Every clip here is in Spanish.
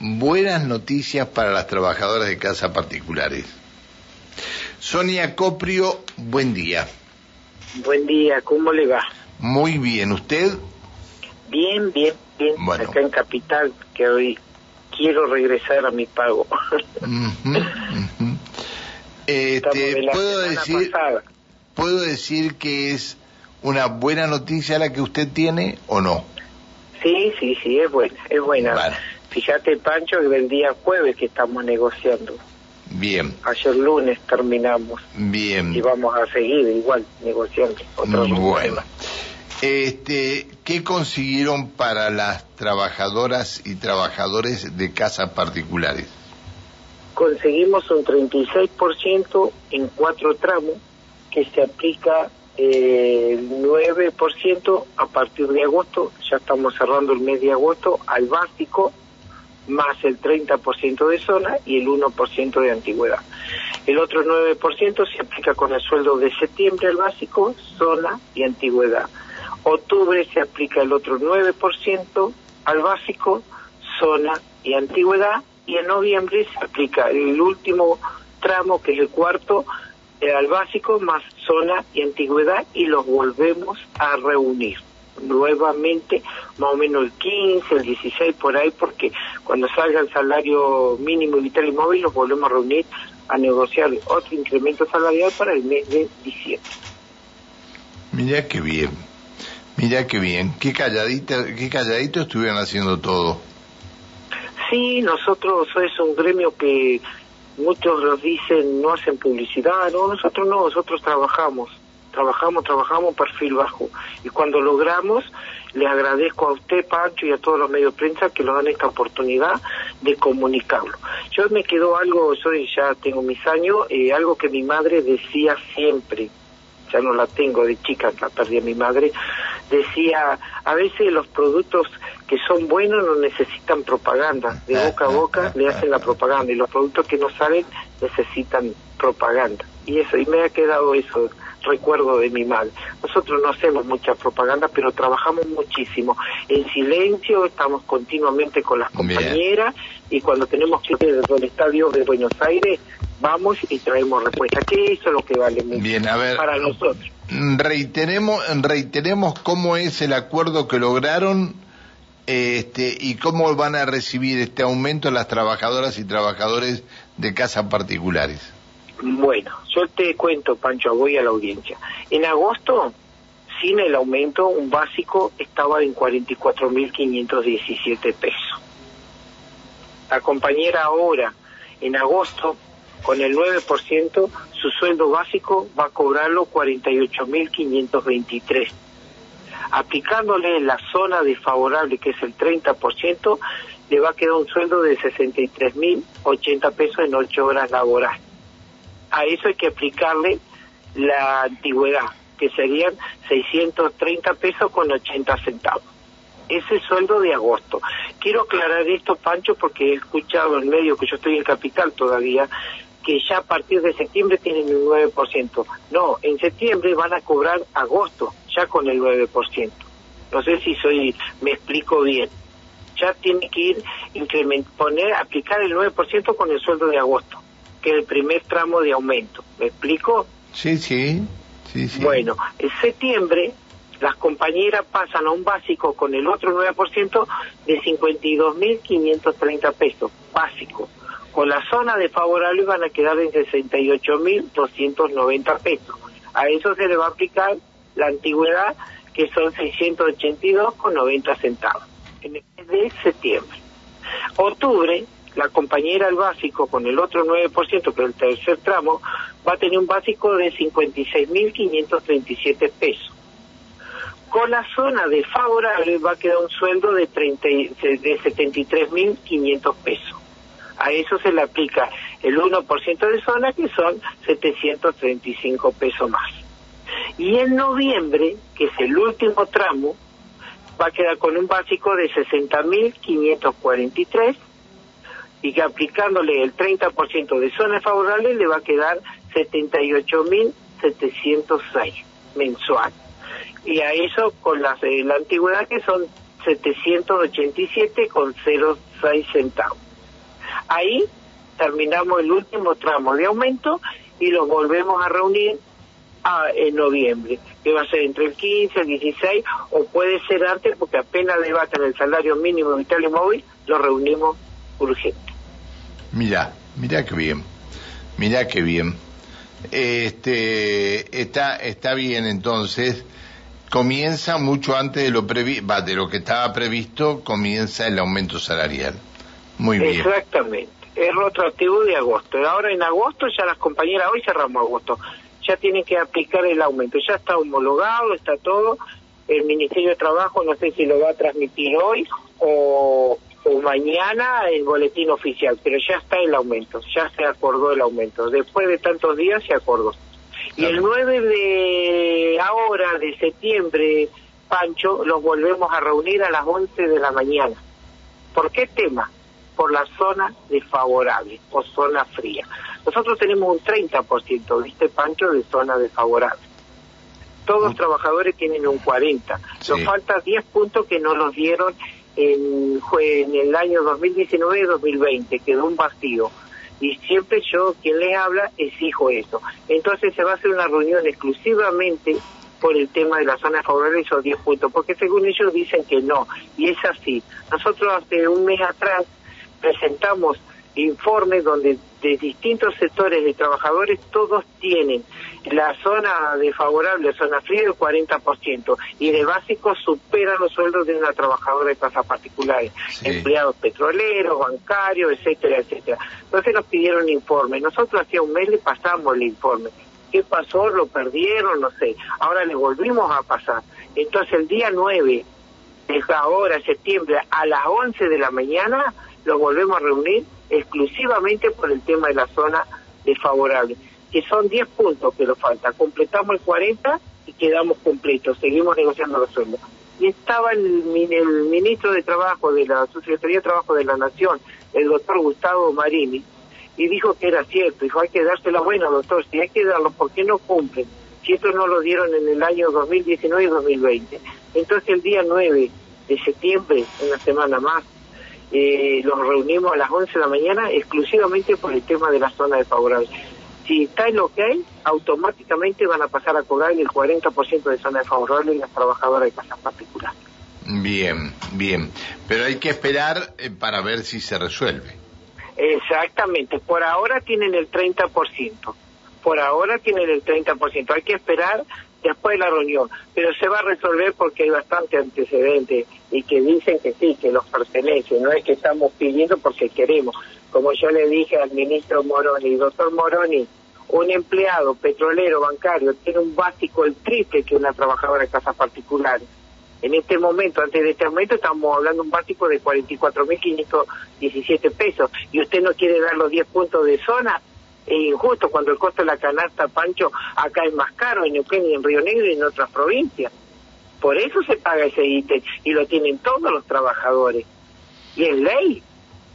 buenas noticias para las trabajadoras de casas particulares. Sonia Coprio, buen día. Buen día, ¿cómo le va? Muy bien, ¿usted? Bien, bien, bien. Bueno. Acá en Capital, que hoy quiero regresar a mi pago. Este, puedo decir, pasada. puedo decir que es una buena noticia la que usted tiene o no. Sí, sí, sí, es buena, es buena. Vale. Fíjate, Pancho, que el día jueves que estamos negociando. Bien, Ayer lunes terminamos bien. y vamos a seguir igual negociando. otros Bueno. temas. Este, ¿qué consiguieron para las trabajadoras y trabajadores de casas particulares? Conseguimos un 36% en cuatro tramos que se aplica eh, el 9% a partir de agosto, ya estamos cerrando el mes de agosto, al básico, más el 30% de zona y el 1% de antigüedad. El otro 9% se aplica con el sueldo de septiembre al básico, zona y antigüedad. Octubre se aplica el otro 9% al básico, zona y antigüedad. Y en noviembre se aplica el último tramo, que es el cuarto, eh, al básico más zona y antigüedad y los volvemos a reunir nuevamente, más o menos el 15, el 16 por ahí, porque cuando salga el salario mínimo y vital y móvil los volvemos a reunir a negociar otro incremento salarial para el mes de diciembre. Mira qué bien, mira qué bien, qué calladita, qué calladito estuvieron haciendo todo. Sí, nosotros es un gremio que muchos los dicen no hacen publicidad, no, nosotros no, nosotros trabajamos, trabajamos, trabajamos perfil bajo y cuando logramos le agradezco a usted, Pancho, y a todos los medios de prensa que nos dan esta oportunidad de comunicarlo. Yo me quedó algo, yo ya tengo mis años, eh, algo que mi madre decía siempre, ya no la tengo de chica, la perdí a mi madre, decía, a veces los productos que son buenos no necesitan propaganda, de boca a boca le hacen la propaganda y los productos que no salen necesitan propaganda. Y eso, y me ha quedado eso, recuerdo de mi madre. Nosotros no hacemos mucha propaganda, pero trabajamos muchísimo. En silencio, estamos continuamente con las Bien. compañeras y cuando tenemos que ir del estadio de Buenos Aires, vamos y traemos respuesta. Que eso es lo que vale mucho Bien, a ver, para nosotros. reiteremos, reiteremos cómo es el acuerdo que lograron este, y cómo van a recibir este aumento las trabajadoras y trabajadores de casas particulares. Bueno, yo te cuento, Pancho, voy a la audiencia. En agosto, sin el aumento, un básico estaba en 44.517 pesos. La compañera ahora, en agosto, con el 9%, su sueldo básico va a cobrarlo 48.523. Aplicándole la zona desfavorable, que es el 30%, le va a quedar un sueldo de 63.080 pesos en 8 horas laborales a eso hay que aplicarle la antigüedad, que serían 630 pesos con 80 centavos. Ese es sueldo de agosto. Quiero aclarar esto, Pancho, porque he escuchado en medio que yo estoy en capital todavía, que ya a partir de septiembre tienen el 9%. No, en septiembre van a cobrar agosto, ya con el 9%. No sé si soy, me explico bien. Ya tiene que ir, poner, aplicar el 9% con el sueldo de agosto que el primer tramo de aumento. ¿Me explico? Sí, sí, sí, sí. Bueno, en septiembre las compañeras pasan a un básico con el otro 9% de 52.530 pesos, básico. Con la zona desfavorable van a quedar en 68.290 pesos. A eso se le va a aplicar la antigüedad, que son 682,90 centavos, en el mes de septiembre. Octubre, la compañera al básico con el otro 9%, que es el tercer tramo, va a tener un básico de 56.537 pesos. Con la zona desfavorable va a quedar un sueldo de, 30, y- de 73.500 pesos. A eso se le aplica el 1% de zona, que son 735 pesos más. Y en noviembre, que es el último tramo, va a quedar con un básico de 60.543 y que aplicándole el 30% de zona favorable le va a quedar 78.706 mensual. Y a eso con las de la antigüedad que son 787 con 06 centavos. Ahí terminamos el último tramo de aumento y los volvemos a reunir en noviembre, que va a ser entre el 15, el 16 o puede ser antes porque apenas debaten el salario mínimo vital y móvil, lo reunimos urgente. Mira, mira qué bien, mira qué bien. Este está está bien entonces comienza mucho antes de lo previ de lo que estaba previsto comienza el aumento salarial. Muy bien. Exactamente. Es retroactivo de agosto. Ahora en agosto ya las compañeras hoy cerramos agosto ya tienen que aplicar el aumento. Ya está homologado, está todo. El Ministerio de Trabajo no sé si lo va a transmitir hoy o, mañana el boletín oficial, pero ya está el aumento, ya se acordó el aumento. Después de tantos días se acordó. Y el 9 de ahora, de septiembre, Pancho, los volvemos a reunir a las 11 de la mañana. ¿Por qué tema? Por la zona desfavorable o zona fría. Nosotros tenemos un 30%, ¿viste, Pancho, de zona desfavorable. Todos los trabajadores tienen un 40%. Nos falta 10 puntos que no los dieron en, en el año 2019 y 2020, quedó un vacío. Y siempre yo, quien les habla, exijo eso. Entonces se va a hacer una reunión exclusivamente por el tema de la zona desfavorable esos 10 puntos, porque según ellos dicen que no, y es así. Nosotros hace un mes atrás presentamos informes donde de distintos sectores de trabajadores todos tienen la zona desfavorable, zona fría del 40% y de básico superan los sueldos de una trabajadora de casas particulares, empleados petroleros, bancarios, etcétera, etcétera. Entonces nos pidieron informe. Nosotros hacía un mes le pasamos el informe. ¿Qué pasó? ¿Lo perdieron? No sé. Ahora le volvimos a pasar. Entonces el día 9, de ahora, septiembre, a las 11 de la mañana, lo volvemos a reunir exclusivamente por el tema de la zona desfavorable, que son 10 puntos que nos falta. Completamos el 40 y quedamos completos, seguimos negociando los sueldos. Y estaba el, ministro de Trabajo de la Secretaría de Trabajo de la Nación, el doctor Gustavo Marini, y dijo que era cierto, dijo hay que dárselo bueno, doctor, si hay que darlo, ¿por qué no cumplen? Si esto no lo dieron en el año 2019 y 2020. Entonces el día 9 de septiembre, una semana más, eh, los reunimos a las 11 de la mañana exclusivamente por el tema de la zona desfavorable. Si está en lo que hay, automáticamente van a pasar a cobrar el 40% de zona desfavorable las trabajadoras de casas particulares. Bien, bien. Pero hay que esperar eh, para ver si se resuelve. Exactamente. Por ahora tienen el 30%. Por ahora tienen el 30%. Hay que esperar después de la reunión, pero se va a resolver porque hay bastante antecedentes y que dicen que sí, que los pertenece, no es que estamos pidiendo porque queremos. Como yo le dije al ministro Moroni, doctor Moroni, un empleado petrolero bancario tiene un básico el triple que una trabajadora de casas particulares. En este momento, antes de este momento, estamos hablando de un básico de 44.517 pesos y usted no quiere dar los 10 puntos de zona, es injusto cuando el costo de la canasta, Pancho, acá es más caro en Neuquén y en Río Negro y en otras provincias. Por eso se paga ese ítem y lo tienen todos los trabajadores. Y es ley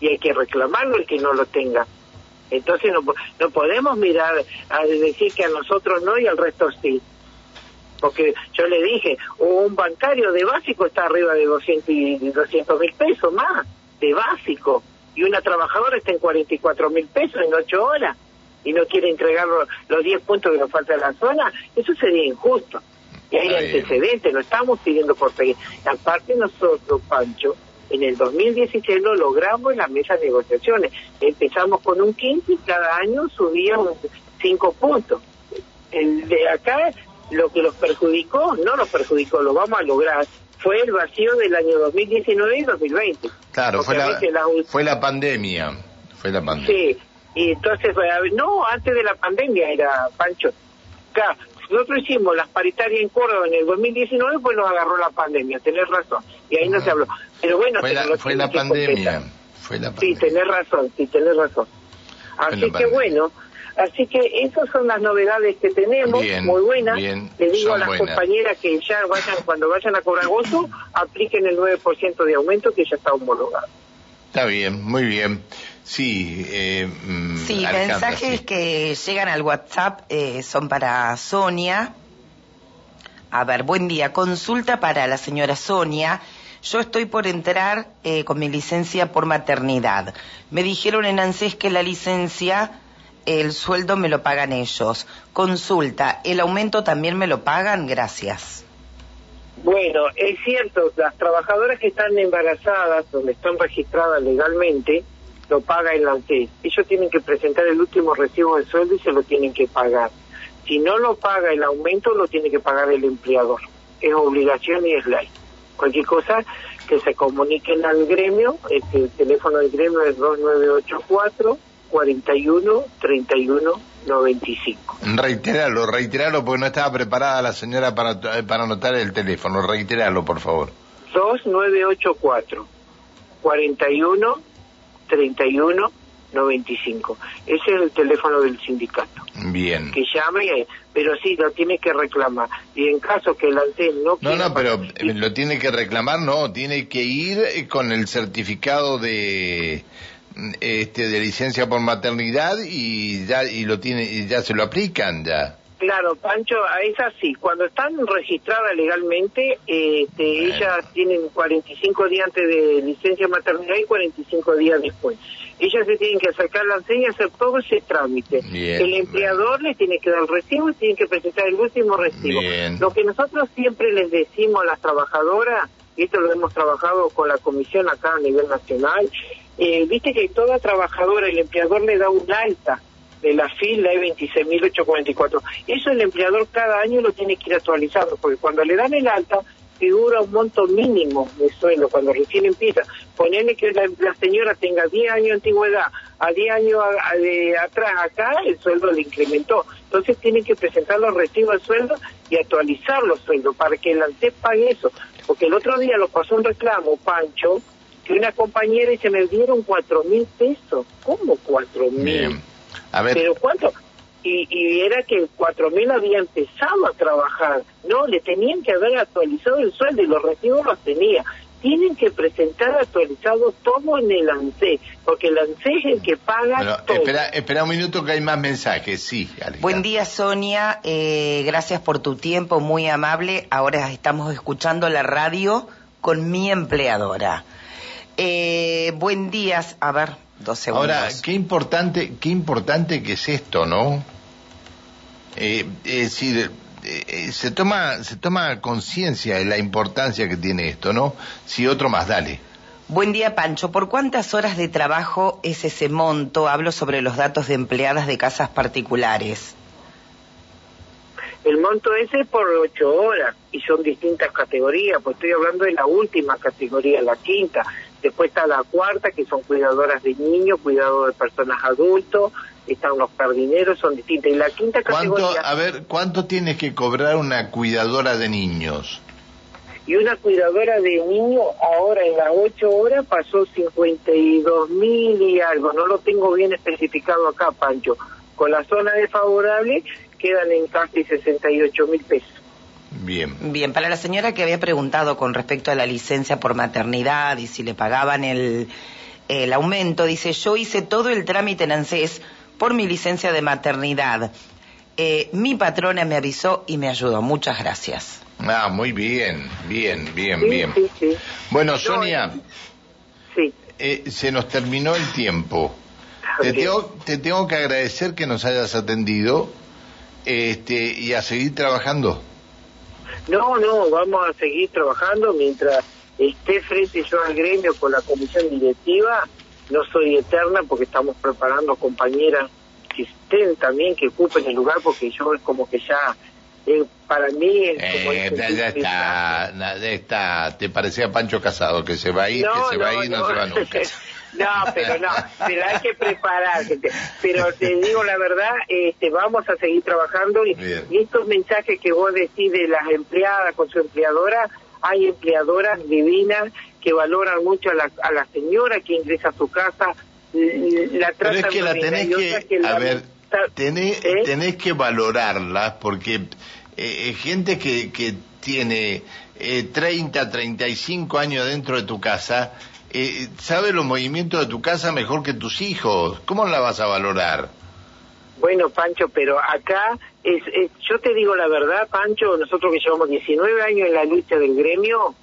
y hay que reclamarlo el que no lo tenga. Entonces no, no podemos mirar a decir que a nosotros no y al resto sí. Porque yo le dije, un bancario de básico está arriba de 200 mil pesos más, de básico. Y una trabajadora está en 44 mil pesos en 8 horas y no quiere entregar los 10 puntos que nos falta en la zona, eso sería injusto. Y hay antecedentes, no estamos pidiendo por pedir. Aparte nosotros, Pancho, en el 2016 lo logramos en la mesa de negociaciones. Empezamos con un 15 y cada año subíamos 5 puntos. El de acá, lo que los perjudicó, no los perjudicó, lo vamos a lograr, fue el vacío del año 2019 y 2020. Claro, fue la, fue la pandemia. Fue la pandemia. Sí, y entonces, no, antes de la pandemia era Pancho. Acá, nosotros hicimos las paritarias en Córdoba en el 2019, pues nos agarró la pandemia, tenés razón. Y ahí no se habló. Pero bueno, fue la, fue la pandemia. Fue la Sí, tenés razón, sí, tenés razón. Así que bueno, así que esas son las novedades que tenemos, muy buenas. Le digo a las compañeras que ya vayan, cuando vayan a cobrar gozo, apliquen el 9% de aumento que ya está homologado. Está bien, muy bien. Sí, eh, mm, sí mensajes que llegan al WhatsApp eh, son para Sonia. A ver, buen día. Consulta para la señora Sonia. Yo estoy por entrar eh, con mi licencia por maternidad. Me dijeron en ANSES que la licencia, el sueldo me lo pagan ellos. Consulta, ¿el aumento también me lo pagan? Gracias. Bueno, es cierto, las trabajadoras que están embarazadas, donde están registradas legalmente, lo paga el ANSES. Ellos tienen que presentar el último recibo de sueldo y se lo tienen que pagar. Si no lo paga el aumento, lo tiene que pagar el empleador. Es obligación y es ley cualquier cosa, que se comuniquen al gremio, este, el teléfono del gremio es 2984 41 31 95. Reiteralo, reiteralo porque no estaba preparada la señora para, para anotar el teléfono, reiteralo por favor. 2984 41 31 95. Ese es el teléfono del sindicato. Bien. Que llame, pero sí, lo tiene que reclamar. Y en caso que el ANSES no No, no, pero eh, lo tiene que reclamar, no, tiene que ir eh, con el certificado de este de licencia por maternidad y ya y lo tiene y ya se lo aplican ya. Claro, Pancho, es así. Cuando están registradas legalmente, este, ellas tienen 45 días antes de licencia maternidad y 45 días después. Ellas se tienen que acercar la enseña, hacer todo ese trámite. el empleador les tiene que dar el recibo y tienen que presentar el último recibo. Lo que nosotros siempre les decimos a las trabajadoras, y esto lo hemos trabajado con la comisión acá a nivel nacional, eh, viste que toda trabajadora, el empleador le da un alta de la fila de 26.844. Eso el empleador cada año lo tiene que ir actualizando, porque cuando le dan el alta, figura un monto mínimo de sueldo cuando recién empieza. Ponerle que la, señora tenga 10 años de antigüedad, a 10 años de atrás acá, el sueldo le incrementó. Entonces tiene que presentar los recibos de sueldo y actualizar los sueldos para que el ANSES pague eso. Porque el otro día lo pasó un reclamo, Pancho, que una compañera y se me dieron cuatro mil pesos. ¿Cómo cuatro mil? Pero ¿cuánto? Y, y era que cuatro mil había empezado a trabajar. No, le tenían que haber actualizado el sueldo y los recibos los tenía. Tienen que presentar actualizado todo en el ANSE, porque el ANSE es el que paga todo. Espera, espera un minuto que hay más mensajes, sí. Buen día, Sonia. Eh, gracias por tu tiempo, muy amable. Ahora estamos escuchando la radio con mi empleadora. Eh, buen día, a ver, Ahora, qué importante, qué importante que es esto, ¿no? Eh, es decir, eh, eh, se toma, se toma conciencia de la importancia que tiene esto, ¿no? Si otro más, dale. Buen día, Pancho. ¿Por cuántas horas de trabajo es ese monto? Hablo sobre los datos de empleadas de casas particulares. El monto ese es por ocho horas y son distintas categorías, pues estoy hablando de la última categoría, la quinta. Después está la cuarta, que son cuidadoras de niños, cuidado de personas adultos, están los jardineros, son distintas. Y la quinta categoría... a ver, ¿cuánto tienes que cobrar una cuidadora de niños? Y una cuidadora de niños ahora en las ocho horas pasó 52 mil y algo, no lo tengo bien especificado acá, Pancho. Con la zona desfavorable quedan en casi 68 mil pesos. Bien. Bien, para la señora que había preguntado con respecto a la licencia por maternidad y si le pagaban el, el aumento, dice, yo hice todo el trámite en ANSES por mi licencia de maternidad. Eh, mi patrona me avisó y me ayudó. Muchas gracias. Ah, muy bien, bien, bien, bien. Bueno, Sonia, sí. Eh, se nos terminó el tiempo. Te tengo, te tengo que agradecer que nos hayas atendido este, y a seguir trabajando. No, no, vamos a seguir trabajando mientras esté frente yo al gremio con la comisión directiva. No soy eterna porque estamos preparando compañeras que estén también, que ocupen el lugar, porque yo es como que ya, eh, para mí es como... Eh, ya, está, ya está, te parecía Pancho Casado, que se va a ir, que se va a ir, no se va nunca. No, pero no, pero hay que prepararse. Pero te digo la verdad, este, vamos a seguir trabajando y, estos mensajes que vos decís de las empleadas con su empleadora, hay empleadoras divinas que valoran mucho a la, a la señora que ingresa a su casa, la tratan pero es que la tenés que, a ver, tenés, ¿Eh? tenés, que valorarla porque eh, gente que, que tiene eh, 30, 35 años dentro de tu casa, eh, sabe los movimientos de tu casa mejor que tus hijos. ¿Cómo la vas a valorar? Bueno, Pancho, pero acá, es, yo te digo la verdad, Pancho, nosotros que llevamos 19 años en la lucha del gremio,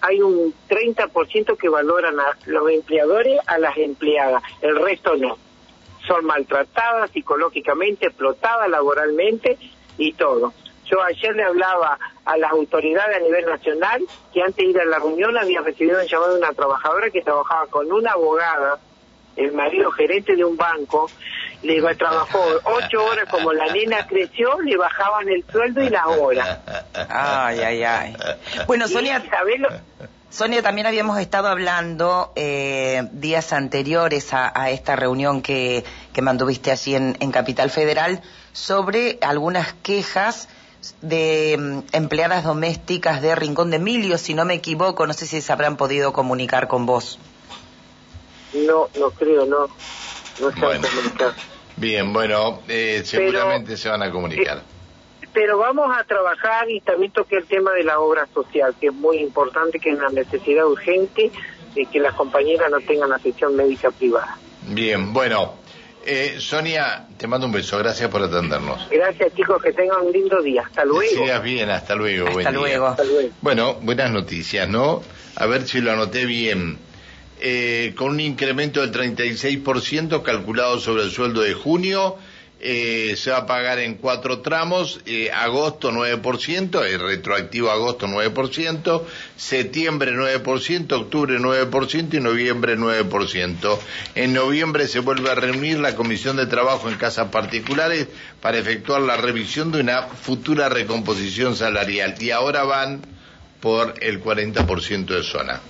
hay un 30% que valoran a los empleadores a las empleadas, el resto no. Son maltratadas psicológicamente, explotadas laboralmente y todo. Yo ayer le hablaba a las autoridades a nivel nacional que antes de ir a la reunión había recibido un llamado de una trabajadora que trabajaba con una abogada, el marido gerente de un banco, le trabajó ocho horas como la nena creció, le bajaban el sueldo y la hora. Ay, ay, ay. Bueno, Sonia, Sonia, también habíamos estado hablando eh, días anteriores a, esta reunión que, que mantuviste allí en, en Capital Federal sobre algunas quejas de mm, empleadas domésticas de Rincón de Emilio, si no me equivoco, no sé si se habrán podido comunicar con vos. No, no creo, no. No se bueno. Bien, bueno, eh, seguramente se van a comunicar. Eh, pero vamos a trabajar y también toqué el tema de la obra social, que es muy importante, que es una necesidad urgente de que las compañeras no tengan atención médica privada. Bien, bueno, eh, Sonia, te mando un beso, gracias por atendernos. Gracias chicos, que tengan un lindo día, hasta luego. Que sigas bien, hasta luego. Hasta luego. Hasta luego. Bueno, buenas noticias, ¿no? A ver si lo anoté bien. Eh, con un incremento del 36% calculado sobre el sueldo de junio, eh, se va a pagar en cuatro tramos, eh, agosto 9%, el retroactivo agosto 9%, septiembre 9%, octubre 9% y noviembre 9%. En noviembre se vuelve a reunir la Comisión de Trabajo en casas particulares para efectuar la revisión de una futura recomposición salarial y ahora van por el 40% de zona.